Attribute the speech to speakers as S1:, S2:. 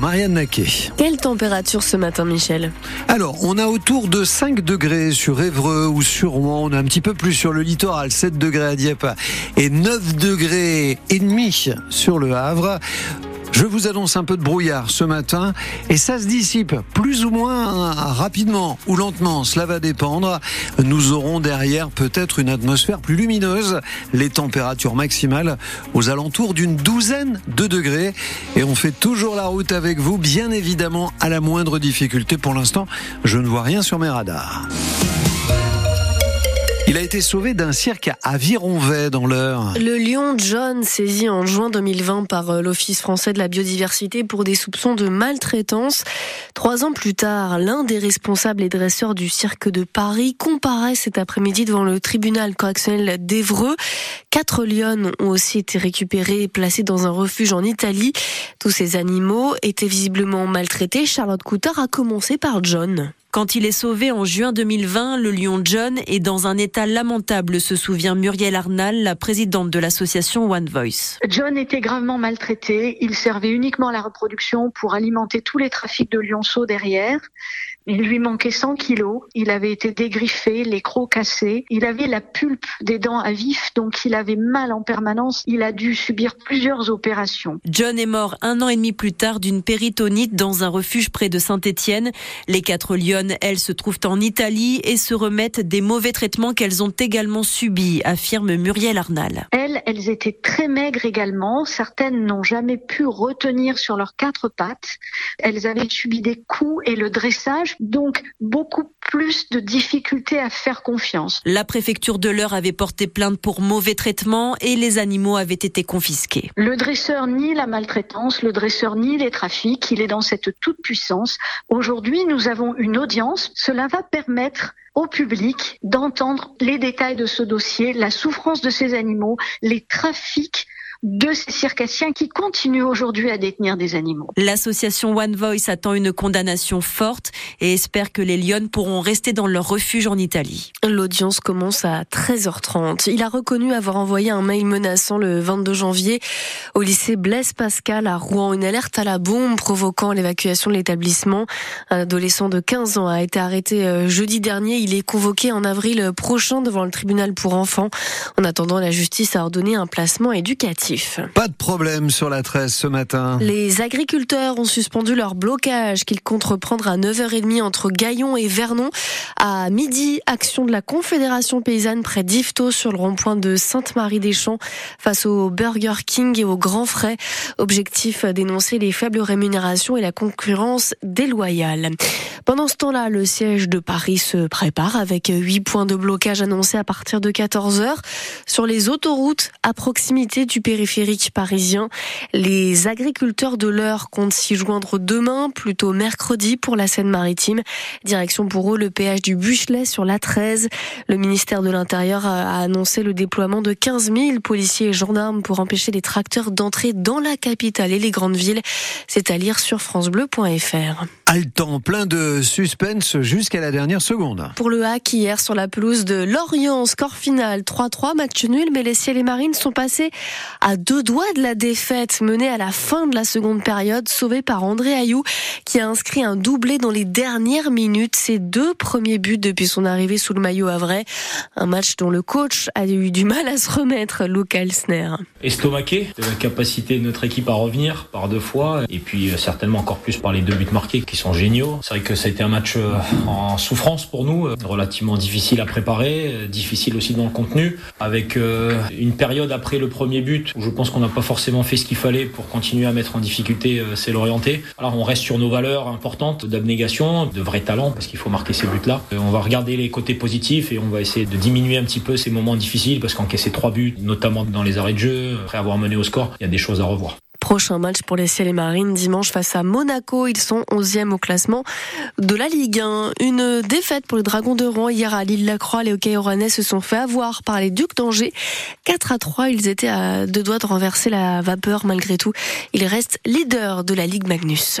S1: Marianne Naquet.
S2: Quelle température ce matin, Michel
S1: Alors, on a autour de 5 degrés sur Évreux ou sur Rouen. On a un petit peu plus sur le littoral, 7 degrés à Dieppe et 9 degrés et demi sur le Havre. Je vous annonce un peu de brouillard ce matin et ça se dissipe plus ou moins rapidement ou lentement, cela va dépendre. Nous aurons derrière peut-être une atmosphère plus lumineuse, les températures maximales aux alentours d'une douzaine de degrés et on fait toujours la route avec vous, bien évidemment à la moindre difficulté. Pour l'instant, je ne vois rien sur mes radars. A été sauvé d'un cirque à Vironvay dans l'heure.
S2: Le lion John, saisi en juin 2020 par euh, l'Office français de la biodiversité pour des soupçons de maltraitance. Trois ans plus tard, l'un des responsables et dresseurs du cirque de Paris comparaît cet après-midi devant le tribunal correctionnel d'Evreux. Quatre lions ont aussi été récupérés et placés dans un refuge en Italie. Tous ces animaux étaient visiblement maltraités. Charlotte Coutard a commencé par John.
S3: Quand il est sauvé en juin 2020, le lion John est dans un état lamentable, se souvient Muriel Arnal, la présidente de l'association One Voice.
S4: John était gravement maltraité. Il servait uniquement à la reproduction pour alimenter tous les trafics de lionceaux derrière. Il lui manquait 100 kilos. Il avait été dégriffé, les crocs cassés. Il avait la pulpe des dents à vif, donc il avait mal en permanence. Il a dû subir plusieurs opérations.
S3: John est mort un an et demi plus tard d'une péritonite dans un refuge près de Saint-Étienne. Les quatre lionnes, elles, se trouvent en Italie et se remettent des mauvais traitements qu'elles ont également subis, affirme Muriel Arnal.
S4: Elles, elles étaient très maigres également. Certaines n'ont jamais pu retenir sur leurs quatre pattes. Elles avaient subi des coups et le dressage donc beaucoup plus de difficultés à faire confiance.
S3: La préfecture de l'Eure avait porté plainte pour mauvais traitement et les animaux avaient été confisqués.
S4: Le dresseur nie la maltraitance, le dresseur nie les trafics, il est dans cette toute puissance. Aujourd'hui, nous avons une audience, cela va permettre au public d'entendre les détails de ce dossier, la souffrance de ces animaux, les trafics de ces circassiens qui continuent aujourd'hui à détenir des animaux.
S3: L'association One Voice attend une condamnation forte et espère que les Lyonnes pourront rester dans leur refuge en Italie.
S2: L'audience commence à 13h30. Il a reconnu avoir envoyé un mail menaçant le 22 janvier au lycée Blaise Pascal à Rouen, une alerte à la bombe provoquant l'évacuation de l'établissement. Un adolescent de 15 ans a été arrêté euh, jeudi dernier. Il est convoqué en avril prochain devant le tribunal pour enfants. En attendant, la justice a ordonné un placement éducatif.
S1: Pas de problème sur la 13 ce matin.
S2: Les agriculteurs ont suspendu leur blocage qu'ils comptent reprendre à 9h30 entre Gaillon et Vernon. À midi, action de la Confédération paysanne près d'Yvetot sur le rond-point de Sainte-Marie-des-Champs face au Burger King et au Grand Frais. Objectif dénoncer les faibles rémunérations et la concurrence déloyale. Pendant ce temps-là, le siège de Paris se prépare avec huit points de blocage annoncés à partir de 14 h sur les autoroutes à proximité du périphérique parisien. Les agriculteurs de l'heure comptent s'y joindre demain, plutôt mercredi pour la Seine-Maritime. Direction pour eux le péage du Buchelet sur la 13. Le ministère de l'Intérieur a annoncé le déploiement de 15 000 policiers et gendarmes pour empêcher les tracteurs d'entrer dans la capitale et les grandes villes. C'est à lire sur francebleu.fr.
S1: Haletant, plein de suspense jusqu'à la dernière seconde.
S2: Pour le hack hier sur la pelouse de Lorient, score final 3-3, match nul, mais les ciels et marines sont passés à deux doigts de la défaite menée à la fin de la seconde période, sauvée par André Ayou, qui a inscrit un doublé dans les dernières minutes, ses deux premiers buts depuis son arrivée sous le maillot Havrais. Un match dont le coach a eu du mal à se remettre, Luke Elsner.
S5: Estomaqué de la capacité de notre équipe à revenir par deux fois, et puis euh, certainement encore plus par les deux buts marqués qui sont géniaux. C'est vrai que ça a été un match euh, en souffrance pour nous, euh, relativement difficile à préparer, difficile aussi dans le contenu, avec une période après le premier but je pense qu'on n'a pas forcément fait ce qu'il fallait pour continuer à mettre en difficulté c'est l'orienté. Alors on reste sur nos valeurs importantes d'abnégation, de vrai talent, parce qu'il faut marquer ces buts-là. On va regarder les côtés positifs et on va essayer de diminuer un petit peu ces moments difficiles, parce qu'encaisser trois buts, notamment dans les arrêts de jeu, après avoir mené au score, il y a des choses à revoir.
S2: Prochain match pour les Ciels et Marines dimanche face à Monaco. Ils sont 11e au classement de la Ligue 1. Une défaite pour les Dragons de Rouen hier à Lille-la-Croix. Les hockey se sont fait avoir par les Ducs d'Angers. 4 à 3, ils étaient à deux doigts de renverser la vapeur malgré tout. Ils restent leaders de la Ligue Magnus.